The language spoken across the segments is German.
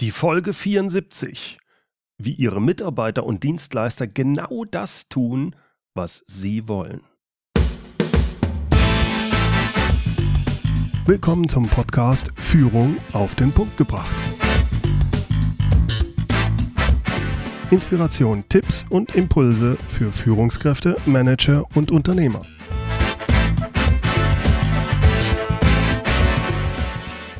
Die Folge 74. Wie Ihre Mitarbeiter und Dienstleister genau das tun, was Sie wollen. Willkommen zum Podcast Führung auf den Punkt gebracht. Inspiration, Tipps und Impulse für Führungskräfte, Manager und Unternehmer.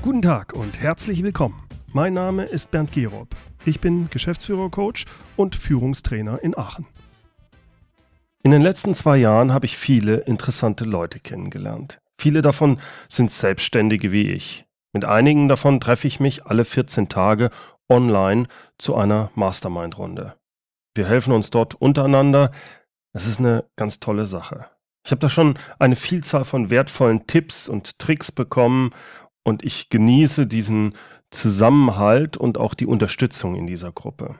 Guten Tag und herzlich willkommen. Mein Name ist Bernd Gerob. Ich bin Geschäftsführer-Coach und Führungstrainer in Aachen. In den letzten zwei Jahren habe ich viele interessante Leute kennengelernt. Viele davon sind Selbstständige wie ich. Mit einigen davon treffe ich mich alle 14 Tage online zu einer Mastermind-Runde. Wir helfen uns dort untereinander. Das ist eine ganz tolle Sache. Ich habe da schon eine Vielzahl von wertvollen Tipps und Tricks bekommen und ich genieße diesen Zusammenhalt und auch die Unterstützung in dieser Gruppe.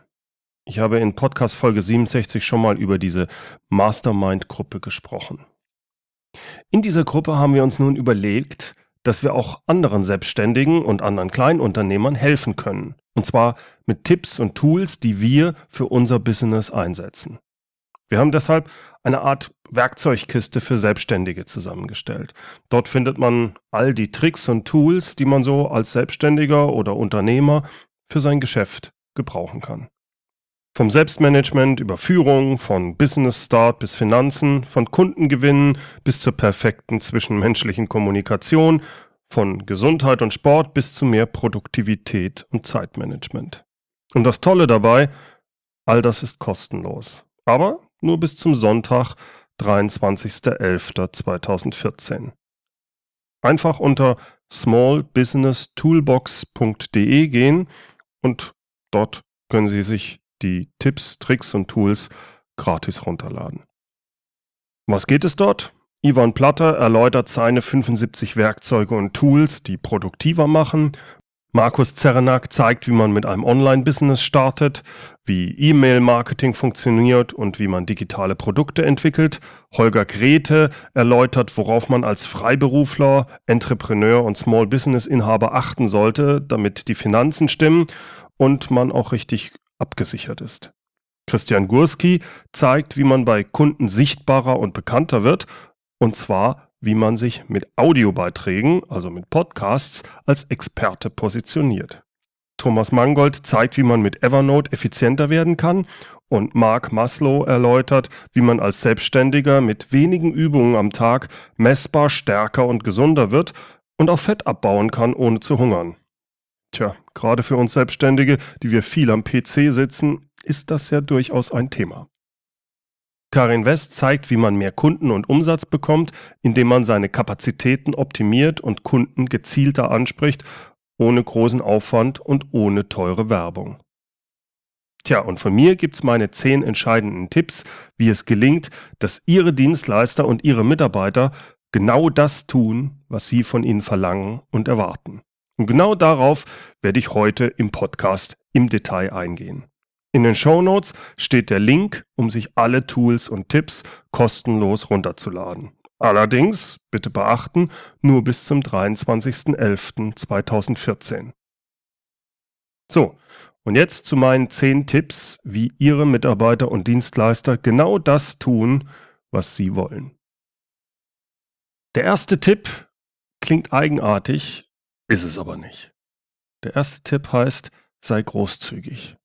Ich habe in Podcast Folge 67 schon mal über diese Mastermind-Gruppe gesprochen. In dieser Gruppe haben wir uns nun überlegt, dass wir auch anderen Selbstständigen und anderen Kleinunternehmern helfen können. Und zwar mit Tipps und Tools, die wir für unser Business einsetzen. Wir haben deshalb eine Art Werkzeugkiste für Selbstständige zusammengestellt. Dort findet man all die Tricks und Tools, die man so als Selbstständiger oder Unternehmer für sein Geschäft gebrauchen kann. Vom Selbstmanagement über Führung, von Business Start bis Finanzen, von Kundengewinnen bis zur perfekten zwischenmenschlichen Kommunikation, von Gesundheit und Sport bis zu mehr Produktivität und Zeitmanagement. Und das Tolle dabei, all das ist kostenlos. Aber nur bis zum Sonntag, 23.11.2014. Einfach unter smallbusinesstoolbox.de gehen und dort können Sie sich die Tipps, Tricks und Tools gratis runterladen. Was geht es dort? Ivan Platter erläutert seine 75 Werkzeuge und Tools, die produktiver machen Markus Zerenak zeigt, wie man mit einem Online-Business startet, wie E-Mail-Marketing funktioniert und wie man digitale Produkte entwickelt. Holger Grete erläutert, worauf man als Freiberufler, Entrepreneur und Small-Business-Inhaber achten sollte, damit die Finanzen stimmen und man auch richtig abgesichert ist. Christian Gurski zeigt, wie man bei Kunden sichtbarer und bekannter wird, und zwar wie man sich mit Audiobeiträgen, also mit Podcasts, als Experte positioniert. Thomas Mangold zeigt, wie man mit Evernote effizienter werden kann und Mark Maslow erläutert, wie man als Selbstständiger mit wenigen Übungen am Tag messbar stärker und gesunder wird und auch Fett abbauen kann, ohne zu hungern. Tja, gerade für uns Selbstständige, die wir viel am PC sitzen, ist das ja durchaus ein Thema. Karin West zeigt, wie man mehr Kunden und Umsatz bekommt, indem man seine Kapazitäten optimiert und Kunden gezielter anspricht, ohne großen Aufwand und ohne teure Werbung. Tja, und von mir gibt's meine zehn entscheidenden Tipps, wie es gelingt, dass Ihre Dienstleister und Ihre Mitarbeiter genau das tun, was Sie von Ihnen verlangen und erwarten. Und genau darauf werde ich heute im Podcast im Detail eingehen. In den Show Notes steht der Link, um sich alle Tools und Tipps kostenlos runterzuladen. Allerdings, bitte beachten, nur bis zum 23.11.2014. So, und jetzt zu meinen 10 Tipps, wie Ihre Mitarbeiter und Dienstleister genau das tun, was Sie wollen. Der erste Tipp klingt eigenartig, ist es aber nicht. Der erste Tipp heißt, sei großzügig.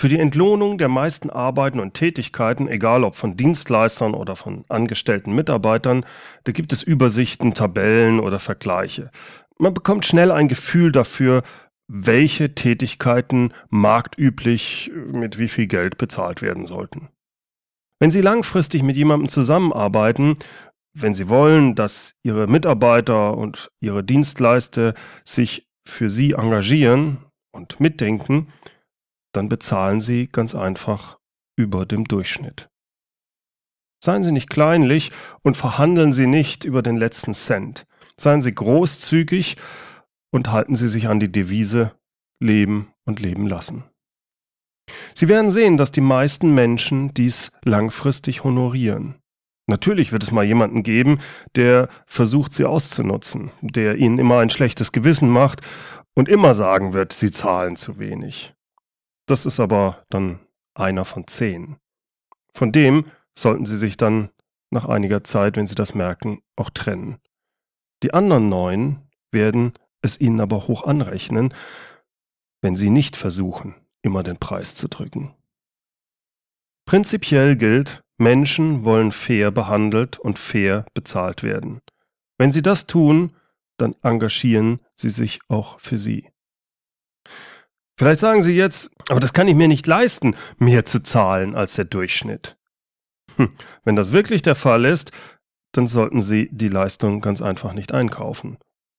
Für die Entlohnung der meisten Arbeiten und Tätigkeiten, egal ob von Dienstleistern oder von angestellten Mitarbeitern, da gibt es Übersichten, Tabellen oder Vergleiche. Man bekommt schnell ein Gefühl dafür, welche Tätigkeiten marktüblich mit wie viel Geld bezahlt werden sollten. Wenn Sie langfristig mit jemandem zusammenarbeiten, wenn Sie wollen, dass Ihre Mitarbeiter und Ihre Dienstleister sich für Sie engagieren und mitdenken, dann bezahlen Sie ganz einfach über dem Durchschnitt. Seien Sie nicht kleinlich und verhandeln Sie nicht über den letzten Cent. Seien Sie großzügig und halten Sie sich an die Devise Leben und Leben lassen. Sie werden sehen, dass die meisten Menschen dies langfristig honorieren. Natürlich wird es mal jemanden geben, der versucht, sie auszunutzen, der ihnen immer ein schlechtes Gewissen macht und immer sagen wird, sie zahlen zu wenig. Das ist aber dann einer von zehn. Von dem sollten Sie sich dann nach einiger Zeit, wenn Sie das merken, auch trennen. Die anderen neun werden es Ihnen aber hoch anrechnen, wenn Sie nicht versuchen, immer den Preis zu drücken. Prinzipiell gilt, Menschen wollen fair behandelt und fair bezahlt werden. Wenn sie das tun, dann engagieren sie sich auch für sie. Vielleicht sagen Sie jetzt, aber das kann ich mir nicht leisten, mehr zu zahlen als der Durchschnitt. Hm, wenn das wirklich der Fall ist, dann sollten Sie die Leistung ganz einfach nicht einkaufen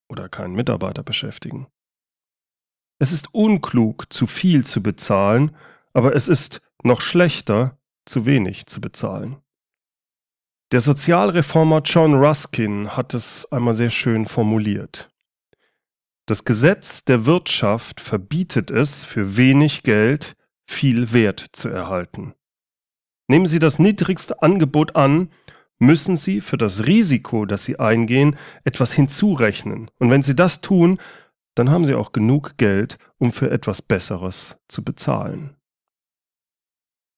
oder keinen Mitarbeiter beschäftigen. Es ist unklug, zu viel zu bezahlen, aber es ist noch schlechter, zu wenig zu bezahlen. Der Sozialreformer John Ruskin hat es einmal sehr schön formuliert. Das Gesetz der Wirtschaft verbietet es, für wenig Geld viel Wert zu erhalten. Nehmen Sie das niedrigste Angebot an, müssen Sie für das Risiko, das Sie eingehen, etwas hinzurechnen. Und wenn Sie das tun, dann haben Sie auch genug Geld, um für etwas Besseres zu bezahlen.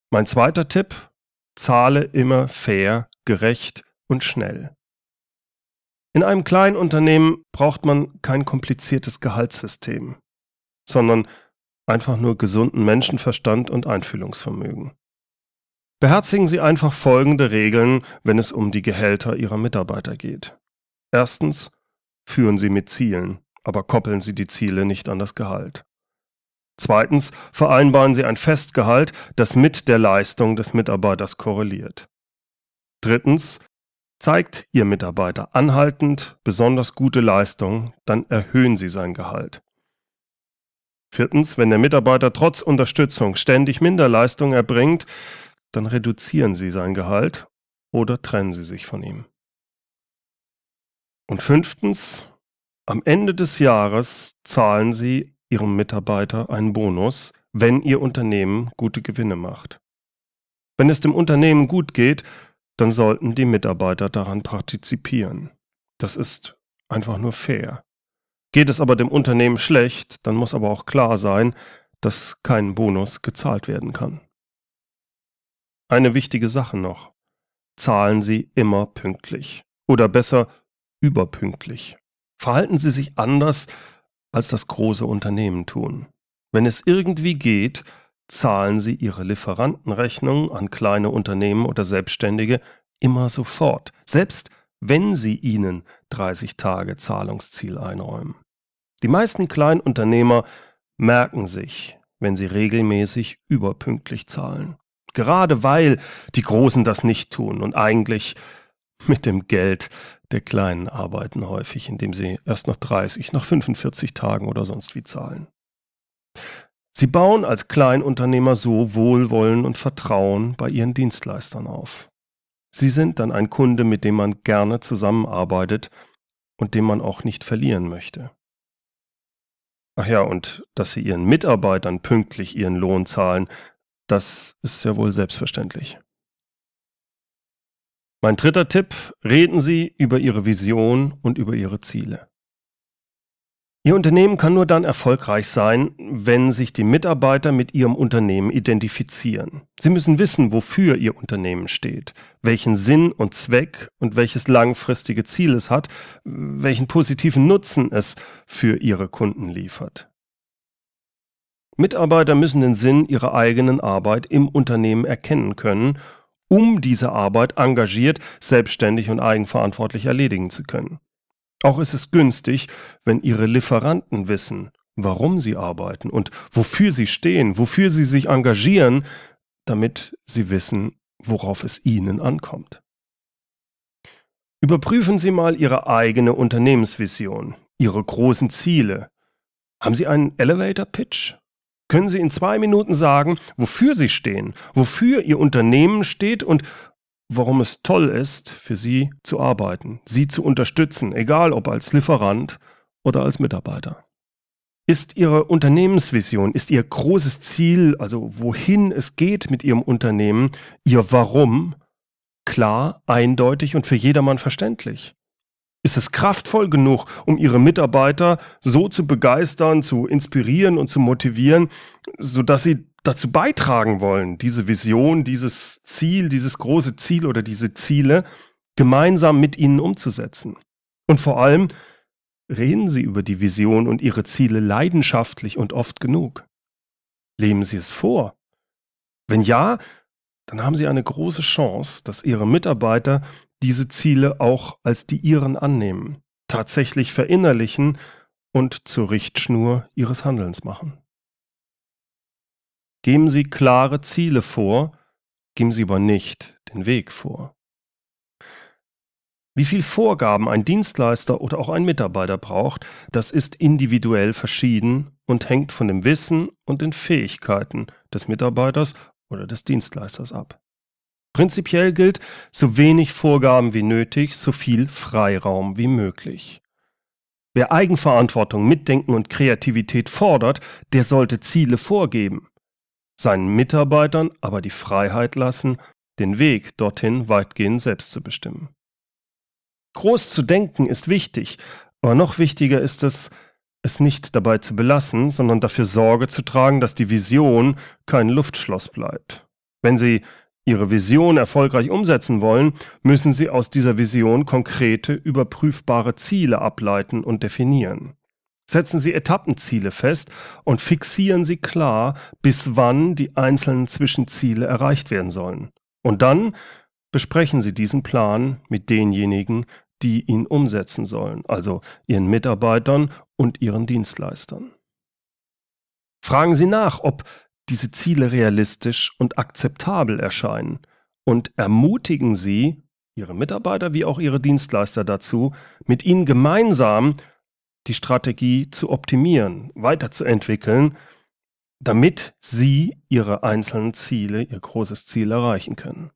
Mein zweiter Tipp, zahle immer fair, gerecht und schnell. In einem kleinen Unternehmen braucht man kein kompliziertes Gehaltssystem, sondern einfach nur gesunden Menschenverstand und Einfühlungsvermögen. Beherzigen Sie einfach folgende Regeln, wenn es um die Gehälter Ihrer Mitarbeiter geht. Erstens, führen Sie mit Zielen, aber koppeln Sie die Ziele nicht an das Gehalt. Zweitens, vereinbaren Sie ein Festgehalt, das mit der Leistung des Mitarbeiters korreliert. Drittens, Zeigt Ihr Mitarbeiter anhaltend besonders gute Leistung, dann erhöhen Sie sein Gehalt. Viertens, wenn der Mitarbeiter trotz Unterstützung ständig Minderleistung erbringt, dann reduzieren Sie sein Gehalt oder trennen Sie sich von ihm. Und fünftens, am Ende des Jahres zahlen Sie Ihrem Mitarbeiter einen Bonus, wenn Ihr Unternehmen gute Gewinne macht. Wenn es dem Unternehmen gut geht, dann sollten die Mitarbeiter daran partizipieren. Das ist einfach nur fair. Geht es aber dem Unternehmen schlecht, dann muss aber auch klar sein, dass kein Bonus gezahlt werden kann. Eine wichtige Sache noch. Zahlen Sie immer pünktlich. Oder besser überpünktlich. Verhalten Sie sich anders, als das große Unternehmen tun. Wenn es irgendwie geht, zahlen Sie Ihre Lieferantenrechnung an kleine Unternehmen oder Selbstständige immer sofort, selbst wenn Sie ihnen 30 Tage Zahlungsziel einräumen. Die meisten Kleinunternehmer merken sich, wenn sie regelmäßig überpünktlich zahlen. Gerade weil die Großen das nicht tun und eigentlich mit dem Geld der Kleinen arbeiten häufig, indem sie erst nach 30, nach 45 Tagen oder sonst wie zahlen. Sie bauen als Kleinunternehmer so Wohlwollen und Vertrauen bei ihren Dienstleistern auf. Sie sind dann ein Kunde, mit dem man gerne zusammenarbeitet und dem man auch nicht verlieren möchte. Ach ja, und dass Sie Ihren Mitarbeitern pünktlich ihren Lohn zahlen, das ist ja wohl selbstverständlich. Mein dritter Tipp, reden Sie über Ihre Vision und über Ihre Ziele. Ihr Unternehmen kann nur dann erfolgreich sein, wenn sich die Mitarbeiter mit Ihrem Unternehmen identifizieren. Sie müssen wissen, wofür Ihr Unternehmen steht, welchen Sinn und Zweck und welches langfristige Ziel es hat, welchen positiven Nutzen es für Ihre Kunden liefert. Mitarbeiter müssen den Sinn ihrer eigenen Arbeit im Unternehmen erkennen können, um diese Arbeit engagiert, selbstständig und eigenverantwortlich erledigen zu können. Auch ist es günstig, wenn Ihre Lieferanten wissen, warum sie arbeiten und wofür sie stehen, wofür sie sich engagieren, damit sie wissen, worauf es ihnen ankommt. Überprüfen Sie mal Ihre eigene Unternehmensvision, Ihre großen Ziele. Haben Sie einen Elevator Pitch? Können Sie in zwei Minuten sagen, wofür Sie stehen, wofür Ihr Unternehmen steht und warum es toll ist, für Sie zu arbeiten, Sie zu unterstützen, egal ob als Lieferant oder als Mitarbeiter. Ist Ihre Unternehmensvision, ist Ihr großes Ziel, also wohin es geht mit Ihrem Unternehmen, Ihr Warum klar, eindeutig und für jedermann verständlich? Ist es kraftvoll genug, um ihre Mitarbeiter so zu begeistern, zu inspirieren und zu motivieren, sodass sie dazu beitragen wollen, diese Vision, dieses Ziel, dieses große Ziel oder diese Ziele gemeinsam mit ihnen umzusetzen? Und vor allem, reden Sie über die Vision und Ihre Ziele leidenschaftlich und oft genug? Leben Sie es vor? Wenn ja, dann haben Sie eine große Chance, dass Ihre Mitarbeiter diese Ziele auch als die ihren annehmen, tatsächlich verinnerlichen und zur Richtschnur ihres Handelns machen. Geben Sie klare Ziele vor, geben Sie aber nicht den Weg vor. Wie viel Vorgaben ein Dienstleister oder auch ein Mitarbeiter braucht, das ist individuell verschieden und hängt von dem Wissen und den Fähigkeiten des Mitarbeiters oder des Dienstleisters ab. Prinzipiell gilt, so wenig Vorgaben wie nötig, so viel Freiraum wie möglich. Wer Eigenverantwortung, Mitdenken und Kreativität fordert, der sollte Ziele vorgeben, seinen Mitarbeitern aber die Freiheit lassen, den Weg dorthin weitgehend selbst zu bestimmen. Groß zu denken ist wichtig, aber noch wichtiger ist es, es nicht dabei zu belassen, sondern dafür Sorge zu tragen, dass die Vision kein Luftschloss bleibt. Wenn Sie Ihre Vision erfolgreich umsetzen wollen, müssen Sie aus dieser Vision konkrete, überprüfbare Ziele ableiten und definieren. Setzen Sie Etappenziele fest und fixieren Sie klar, bis wann die einzelnen Zwischenziele erreicht werden sollen. Und dann besprechen Sie diesen Plan mit denjenigen, die ihn umsetzen sollen, also Ihren Mitarbeitern und Ihren Dienstleistern. Fragen Sie nach, ob diese Ziele realistisch und akzeptabel erscheinen und ermutigen Sie, Ihre Mitarbeiter wie auch Ihre Dienstleister dazu, mit Ihnen gemeinsam die Strategie zu optimieren, weiterzuentwickeln, damit Sie Ihre einzelnen Ziele, Ihr großes Ziel erreichen können.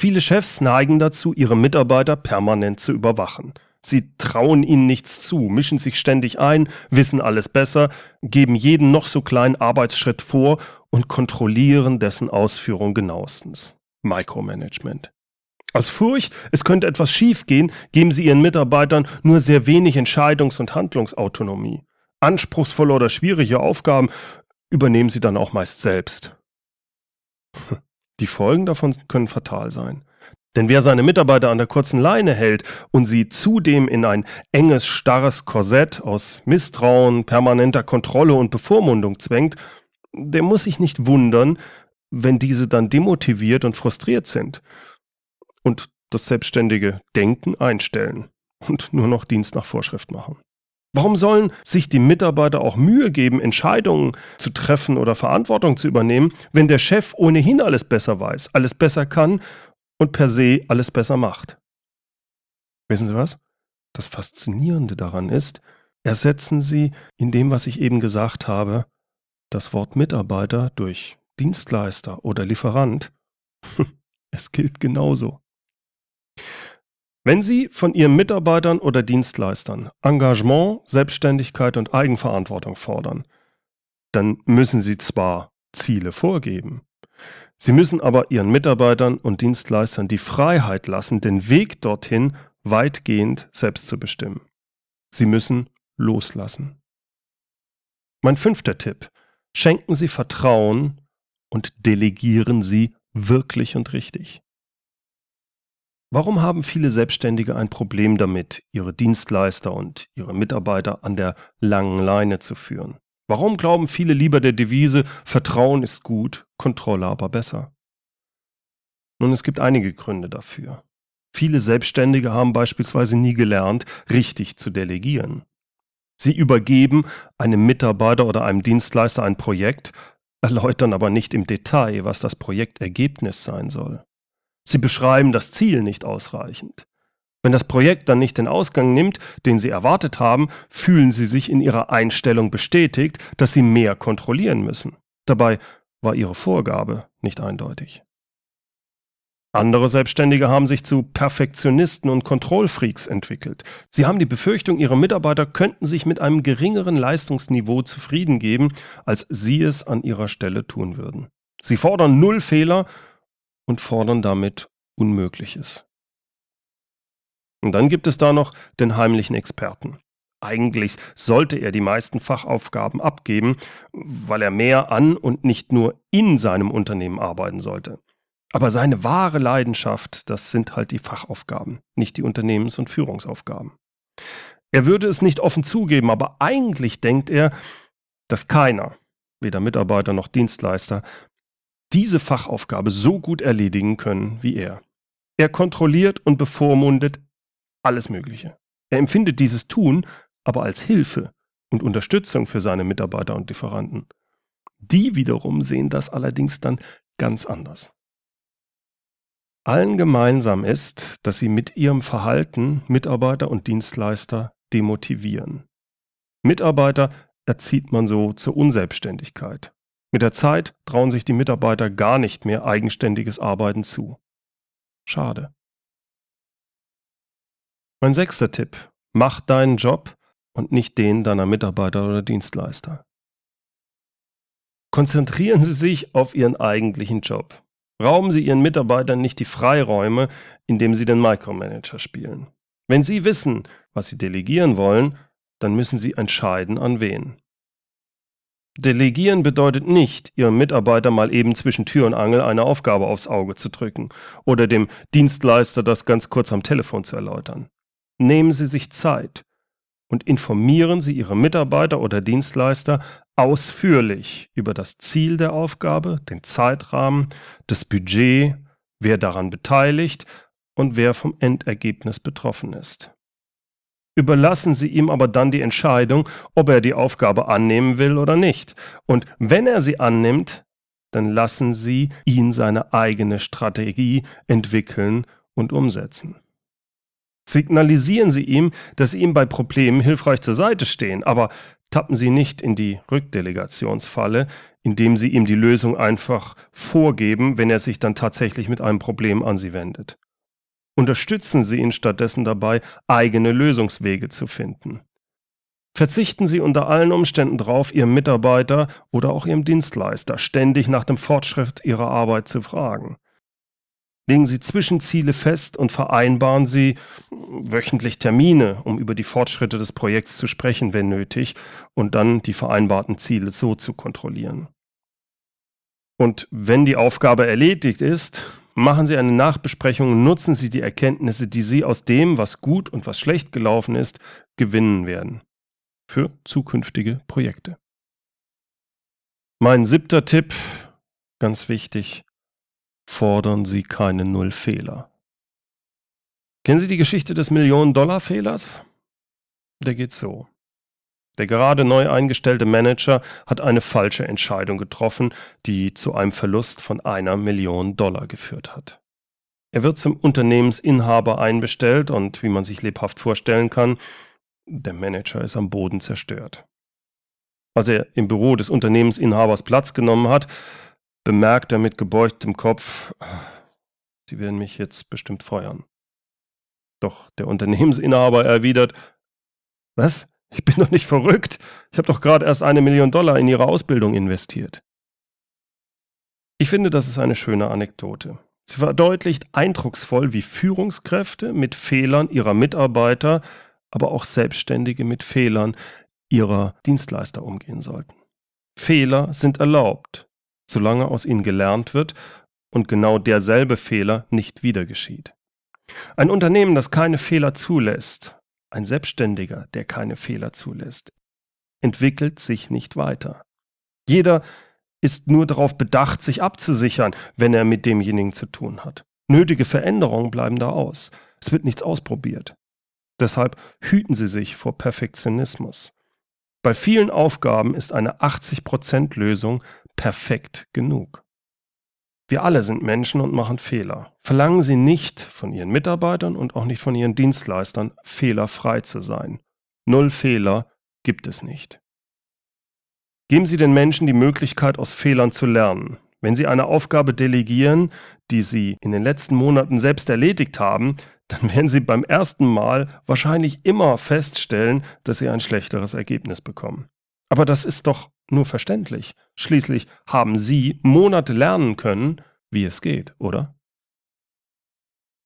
Viele Chefs neigen dazu, ihre Mitarbeiter permanent zu überwachen. Sie trauen ihnen nichts zu, mischen sich ständig ein, wissen alles besser, geben jeden noch so kleinen Arbeitsschritt vor und kontrollieren dessen Ausführung genauestens. Micromanagement. Aus Furcht, es könnte etwas schiefgehen, geben sie ihren Mitarbeitern nur sehr wenig Entscheidungs- und Handlungsautonomie. Anspruchsvolle oder schwierige Aufgaben übernehmen sie dann auch meist selbst. Die Folgen davon können fatal sein. Denn wer seine Mitarbeiter an der kurzen Leine hält und sie zudem in ein enges, starres Korsett aus Misstrauen, permanenter Kontrolle und Bevormundung zwängt, der muss sich nicht wundern, wenn diese dann demotiviert und frustriert sind und das selbstständige Denken einstellen und nur noch Dienst nach Vorschrift machen. Warum sollen sich die Mitarbeiter auch Mühe geben, Entscheidungen zu treffen oder Verantwortung zu übernehmen, wenn der Chef ohnehin alles besser weiß, alles besser kann und per se alles besser macht? Wissen Sie was? Das Faszinierende daran ist, ersetzen Sie in dem, was ich eben gesagt habe, das Wort Mitarbeiter durch Dienstleister oder Lieferant. es gilt genauso. Wenn Sie von Ihren Mitarbeitern oder Dienstleistern Engagement, Selbstständigkeit und Eigenverantwortung fordern, dann müssen Sie zwar Ziele vorgeben, Sie müssen aber Ihren Mitarbeitern und Dienstleistern die Freiheit lassen, den Weg dorthin weitgehend selbst zu bestimmen. Sie müssen loslassen. Mein fünfter Tipp. Schenken Sie Vertrauen und delegieren Sie wirklich und richtig. Warum haben viele Selbstständige ein Problem damit, ihre Dienstleister und ihre Mitarbeiter an der langen Leine zu führen? Warum glauben viele lieber der Devise Vertrauen ist gut, Kontrolle aber besser? Nun, es gibt einige Gründe dafür. Viele Selbstständige haben beispielsweise nie gelernt, richtig zu delegieren. Sie übergeben einem Mitarbeiter oder einem Dienstleister ein Projekt, erläutern aber nicht im Detail, was das Projektergebnis sein soll. Sie beschreiben das Ziel nicht ausreichend. Wenn das Projekt dann nicht den Ausgang nimmt, den Sie erwartet haben, fühlen Sie sich in Ihrer Einstellung bestätigt, dass Sie mehr kontrollieren müssen. Dabei war Ihre Vorgabe nicht eindeutig. Andere Selbstständige haben sich zu Perfektionisten und Kontrollfreaks entwickelt. Sie haben die Befürchtung, ihre Mitarbeiter könnten sich mit einem geringeren Leistungsniveau zufrieden geben, als sie es an ihrer Stelle tun würden. Sie fordern null Fehler und fordern damit Unmögliches. Und dann gibt es da noch den heimlichen Experten. Eigentlich sollte er die meisten Fachaufgaben abgeben, weil er mehr an und nicht nur in seinem Unternehmen arbeiten sollte. Aber seine wahre Leidenschaft, das sind halt die Fachaufgaben, nicht die Unternehmens- und Führungsaufgaben. Er würde es nicht offen zugeben, aber eigentlich denkt er, dass keiner, weder Mitarbeiter noch Dienstleister, diese Fachaufgabe so gut erledigen können wie er. Er kontrolliert und bevormundet alles Mögliche. Er empfindet dieses Tun aber als Hilfe und Unterstützung für seine Mitarbeiter und Lieferanten. Die wiederum sehen das allerdings dann ganz anders. Allen gemeinsam ist, dass sie mit ihrem Verhalten Mitarbeiter und Dienstleister demotivieren. Mitarbeiter erzieht man so zur Unselbstständigkeit. Mit der Zeit trauen sich die Mitarbeiter gar nicht mehr eigenständiges Arbeiten zu. Schade. Mein sechster Tipp. Mach deinen Job und nicht den deiner Mitarbeiter oder Dienstleister. Konzentrieren Sie sich auf Ihren eigentlichen Job. Rauben Sie Ihren Mitarbeitern nicht die Freiräume, indem Sie den Micromanager spielen. Wenn Sie wissen, was Sie delegieren wollen, dann müssen Sie entscheiden, an wen. Delegieren bedeutet nicht, Ihrem Mitarbeiter mal eben zwischen Tür und Angel eine Aufgabe aufs Auge zu drücken oder dem Dienstleister das ganz kurz am Telefon zu erläutern. Nehmen Sie sich Zeit und informieren Sie Ihre Mitarbeiter oder Dienstleister ausführlich über das Ziel der Aufgabe, den Zeitrahmen, das Budget, wer daran beteiligt und wer vom Endergebnis betroffen ist. Überlassen Sie ihm aber dann die Entscheidung, ob er die Aufgabe annehmen will oder nicht. Und wenn er sie annimmt, dann lassen Sie ihn seine eigene Strategie entwickeln und umsetzen. Signalisieren Sie ihm, dass Sie ihm bei Problemen hilfreich zur Seite stehen, aber tappen Sie nicht in die Rückdelegationsfalle, indem Sie ihm die Lösung einfach vorgeben, wenn er sich dann tatsächlich mit einem Problem an Sie wendet. Unterstützen Sie ihn stattdessen dabei, eigene Lösungswege zu finden. Verzichten Sie unter allen Umständen darauf, Ihrem Mitarbeiter oder auch Ihrem Dienstleister ständig nach dem Fortschritt Ihrer Arbeit zu fragen. Legen Sie Zwischenziele fest und vereinbaren Sie wöchentlich Termine, um über die Fortschritte des Projekts zu sprechen, wenn nötig, und dann die vereinbarten Ziele so zu kontrollieren. Und wenn die Aufgabe erledigt ist, machen Sie eine Nachbesprechung nutzen Sie die Erkenntnisse, die Sie aus dem, was gut und was schlecht gelaufen ist, gewinnen werden. Für zukünftige Projekte. Mein siebter Tipp, ganz wichtig, fordern Sie keine Nullfehler. Kennen Sie die Geschichte des Millionen-Dollar-Fehlers? Der geht so. Der gerade neu eingestellte Manager hat eine falsche Entscheidung getroffen, die zu einem Verlust von einer Million Dollar geführt hat. Er wird zum Unternehmensinhaber einbestellt und wie man sich lebhaft vorstellen kann, der Manager ist am Boden zerstört. Als er im Büro des Unternehmensinhabers Platz genommen hat, bemerkt er mit gebeugtem Kopf, Sie werden mich jetzt bestimmt feuern. Doch der Unternehmensinhaber erwidert, was? Ich bin doch nicht verrückt. Ich habe doch gerade erst eine Million Dollar in Ihre Ausbildung investiert. Ich finde, das ist eine schöne Anekdote. Sie verdeutlicht eindrucksvoll, wie Führungskräfte mit Fehlern ihrer Mitarbeiter, aber auch Selbstständige mit Fehlern ihrer Dienstleister umgehen sollten. Fehler sind erlaubt solange aus ihnen gelernt wird und genau derselbe Fehler nicht wieder geschieht. Ein Unternehmen, das keine Fehler zulässt, ein Selbstständiger, der keine Fehler zulässt, entwickelt sich nicht weiter. Jeder ist nur darauf bedacht, sich abzusichern, wenn er mit demjenigen zu tun hat. Nötige Veränderungen bleiben da aus. Es wird nichts ausprobiert. Deshalb hüten Sie sich vor Perfektionismus. Bei vielen Aufgaben ist eine 80% Lösung perfekt genug. Wir alle sind Menschen und machen Fehler. Verlangen Sie nicht von Ihren Mitarbeitern und auch nicht von Ihren Dienstleistern, fehlerfrei zu sein. Null Fehler gibt es nicht. Geben Sie den Menschen die Möglichkeit, aus Fehlern zu lernen. Wenn Sie eine Aufgabe delegieren, die Sie in den letzten Monaten selbst erledigt haben, dann werden Sie beim ersten Mal wahrscheinlich immer feststellen, dass Sie ein schlechteres Ergebnis bekommen. Aber das ist doch nur verständlich. Schließlich haben Sie Monate lernen können, wie es geht, oder?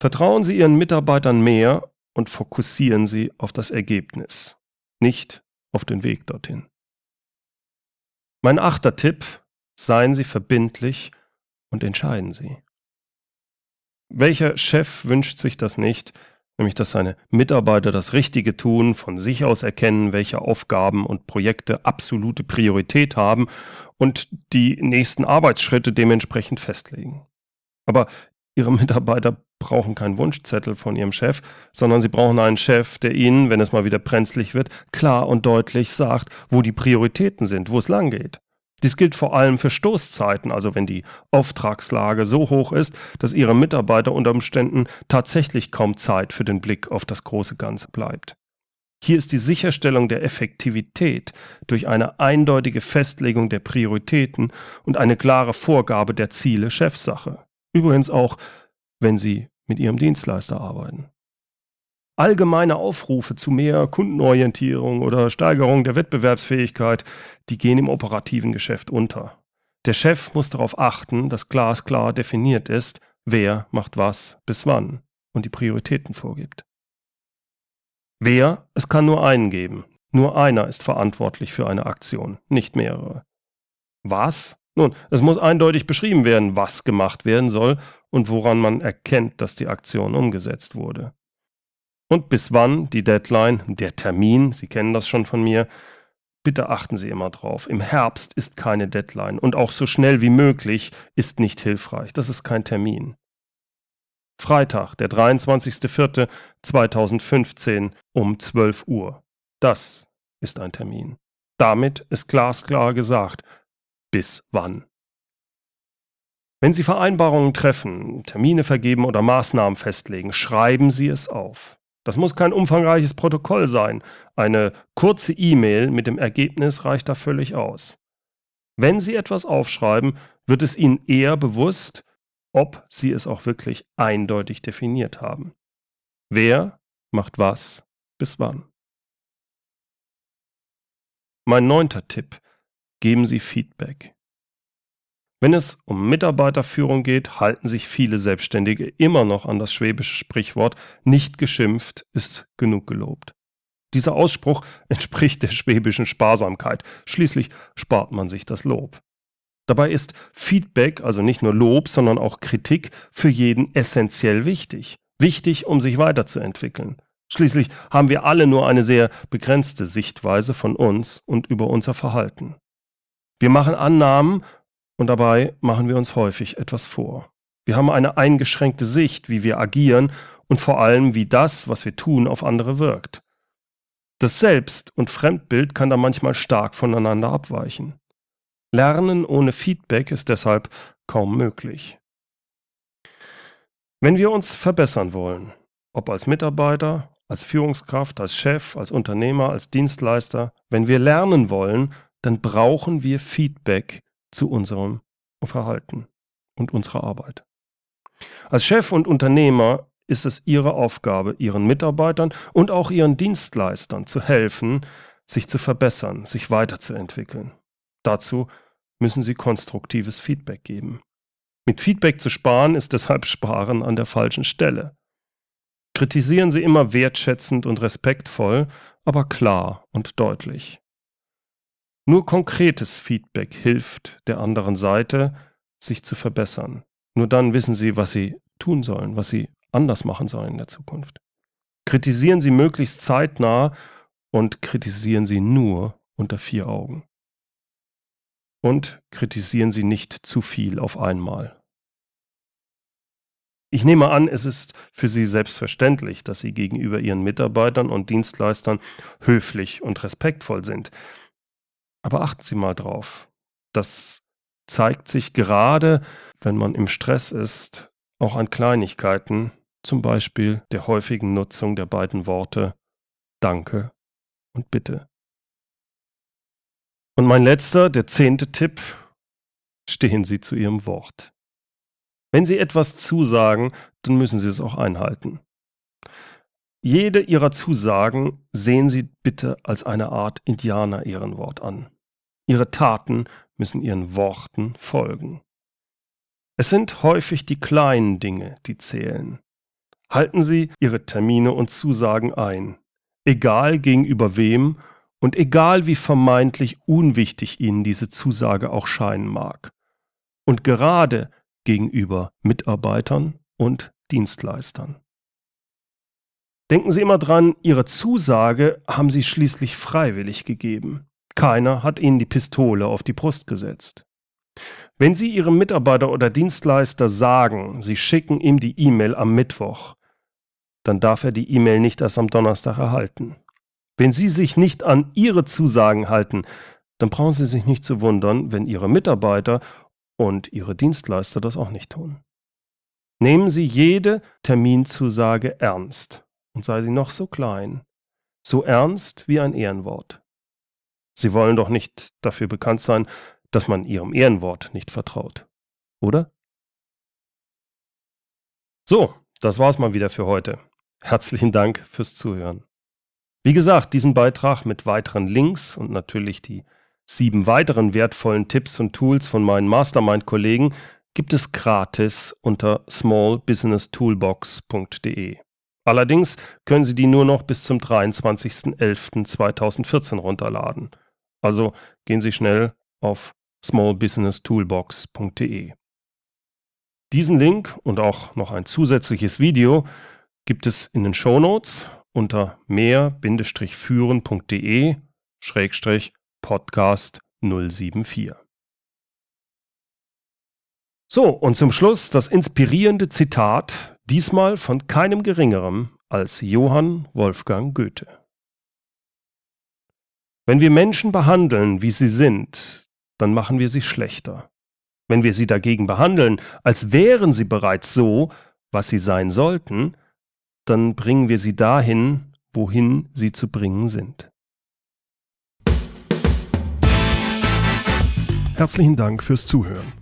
Vertrauen Sie Ihren Mitarbeitern mehr und fokussieren Sie auf das Ergebnis, nicht auf den Weg dorthin. Mein achter Tipp, seien Sie verbindlich und entscheiden Sie. Welcher Chef wünscht sich das nicht, nämlich dass seine Mitarbeiter das Richtige tun, von sich aus erkennen, welche Aufgaben und Projekte absolute Priorität haben und die nächsten Arbeitsschritte dementsprechend festlegen. Aber Ihre Mitarbeiter brauchen keinen Wunschzettel von Ihrem Chef, sondern sie brauchen einen Chef, der Ihnen, wenn es mal wieder brenzlig wird, klar und deutlich sagt, wo die Prioritäten sind, wo es lang geht. Dies gilt vor allem für Stoßzeiten, also wenn die Auftragslage so hoch ist, dass Ihre Mitarbeiter unter Umständen tatsächlich kaum Zeit für den Blick auf das große Ganze bleibt. Hier ist die Sicherstellung der Effektivität durch eine eindeutige Festlegung der Prioritäten und eine klare Vorgabe der Ziele Chefsache. Übrigens auch, wenn Sie mit Ihrem Dienstleister arbeiten. Allgemeine Aufrufe zu mehr Kundenorientierung oder Steigerung der Wettbewerbsfähigkeit, die gehen im operativen Geschäft unter. Der Chef muss darauf achten, dass glasklar definiert ist, wer macht was bis wann und die Prioritäten vorgibt. Wer? Es kann nur einen geben. Nur einer ist verantwortlich für eine Aktion, nicht mehrere. Was? Nun, es muss eindeutig beschrieben werden, was gemacht werden soll und woran man erkennt, dass die Aktion umgesetzt wurde. Und bis wann die Deadline, der Termin, Sie kennen das schon von mir, bitte achten Sie immer drauf. Im Herbst ist keine Deadline und auch so schnell wie möglich ist nicht hilfreich. Das ist kein Termin. Freitag, der 23.04.2015 um 12 Uhr. Das ist ein Termin. Damit ist glasklar gesagt, bis wann. Wenn Sie Vereinbarungen treffen, Termine vergeben oder Maßnahmen festlegen, schreiben Sie es auf. Das muss kein umfangreiches Protokoll sein. Eine kurze E-Mail mit dem Ergebnis reicht da völlig aus. Wenn Sie etwas aufschreiben, wird es Ihnen eher bewusst, ob Sie es auch wirklich eindeutig definiert haben. Wer macht was bis wann? Mein neunter Tipp geben Sie Feedback. Wenn es um Mitarbeiterführung geht, halten sich viele Selbstständige immer noch an das schwäbische Sprichwort nicht geschimpft ist genug gelobt. Dieser Ausspruch entspricht der schwäbischen Sparsamkeit. Schließlich spart man sich das Lob. Dabei ist Feedback, also nicht nur Lob, sondern auch Kritik, für jeden essentiell wichtig. Wichtig, um sich weiterzuentwickeln. Schließlich haben wir alle nur eine sehr begrenzte Sichtweise von uns und über unser Verhalten. Wir machen Annahmen und dabei machen wir uns häufig etwas vor. Wir haben eine eingeschränkte Sicht, wie wir agieren und vor allem, wie das, was wir tun, auf andere wirkt. Das Selbst- und Fremdbild kann da manchmal stark voneinander abweichen. Lernen ohne Feedback ist deshalb kaum möglich. Wenn wir uns verbessern wollen, ob als Mitarbeiter, als Führungskraft, als Chef, als Unternehmer, als Dienstleister, wenn wir lernen wollen, dann brauchen wir Feedback zu unserem Verhalten und unserer Arbeit. Als Chef und Unternehmer ist es Ihre Aufgabe, Ihren Mitarbeitern und auch Ihren Dienstleistern zu helfen, sich zu verbessern, sich weiterzuentwickeln. Dazu müssen Sie konstruktives Feedback geben. Mit Feedback zu sparen ist deshalb Sparen an der falschen Stelle. Kritisieren Sie immer wertschätzend und respektvoll, aber klar und deutlich. Nur konkretes Feedback hilft der anderen Seite, sich zu verbessern. Nur dann wissen sie, was sie tun sollen, was sie anders machen sollen in der Zukunft. Kritisieren Sie möglichst zeitnah und kritisieren Sie nur unter vier Augen. Und kritisieren Sie nicht zu viel auf einmal. Ich nehme an, es ist für Sie selbstverständlich, dass Sie gegenüber Ihren Mitarbeitern und Dienstleistern höflich und respektvoll sind. Aber achten Sie mal drauf. Das zeigt sich gerade, wenn man im Stress ist, auch an Kleinigkeiten, zum Beispiel der häufigen Nutzung der beiden Worte Danke und Bitte. Und mein letzter, der zehnte Tipp, stehen Sie zu Ihrem Wort. Wenn Sie etwas zusagen, dann müssen Sie es auch einhalten. Jede Ihrer Zusagen sehen Sie bitte als eine Art Indianer-Ehrenwort an. Ihre Taten müssen Ihren Worten folgen. Es sind häufig die kleinen Dinge, die zählen. Halten Sie Ihre Termine und Zusagen ein, egal gegenüber wem und egal wie vermeintlich unwichtig Ihnen diese Zusage auch scheinen mag. Und gerade gegenüber Mitarbeitern und Dienstleistern. Denken Sie immer dran, Ihre Zusage haben Sie schließlich freiwillig gegeben. Keiner hat Ihnen die Pistole auf die Brust gesetzt. Wenn Sie Ihrem Mitarbeiter oder Dienstleister sagen, Sie schicken ihm die E-Mail am Mittwoch, dann darf er die E-Mail nicht erst am Donnerstag erhalten. Wenn Sie sich nicht an Ihre Zusagen halten, dann brauchen Sie sich nicht zu wundern, wenn Ihre Mitarbeiter und Ihre Dienstleister das auch nicht tun. Nehmen Sie jede Terminzusage ernst und sei sie noch so klein, so ernst wie ein Ehrenwort. Sie wollen doch nicht dafür bekannt sein, dass man Ihrem Ehrenwort nicht vertraut, oder? So, das war's mal wieder für heute. Herzlichen Dank fürs Zuhören. Wie gesagt, diesen Beitrag mit weiteren Links und natürlich die sieben weiteren wertvollen Tipps und Tools von meinen Mastermind-Kollegen gibt es gratis unter smallbusinesstoolbox.de. Allerdings können Sie die nur noch bis zum 23.11.2014 runterladen. Also gehen Sie schnell auf smallbusinesstoolbox.de. Diesen Link und auch noch ein zusätzliches Video gibt es in den Shownotes unter mehr-führen.de Podcast 074. So, und zum Schluss das inspirierende Zitat, diesmal von keinem geringeren als Johann Wolfgang Goethe. Wenn wir Menschen behandeln, wie sie sind, dann machen wir sie schlechter. Wenn wir sie dagegen behandeln, als wären sie bereits so, was sie sein sollten, dann bringen wir sie dahin, wohin sie zu bringen sind. Herzlichen Dank fürs Zuhören.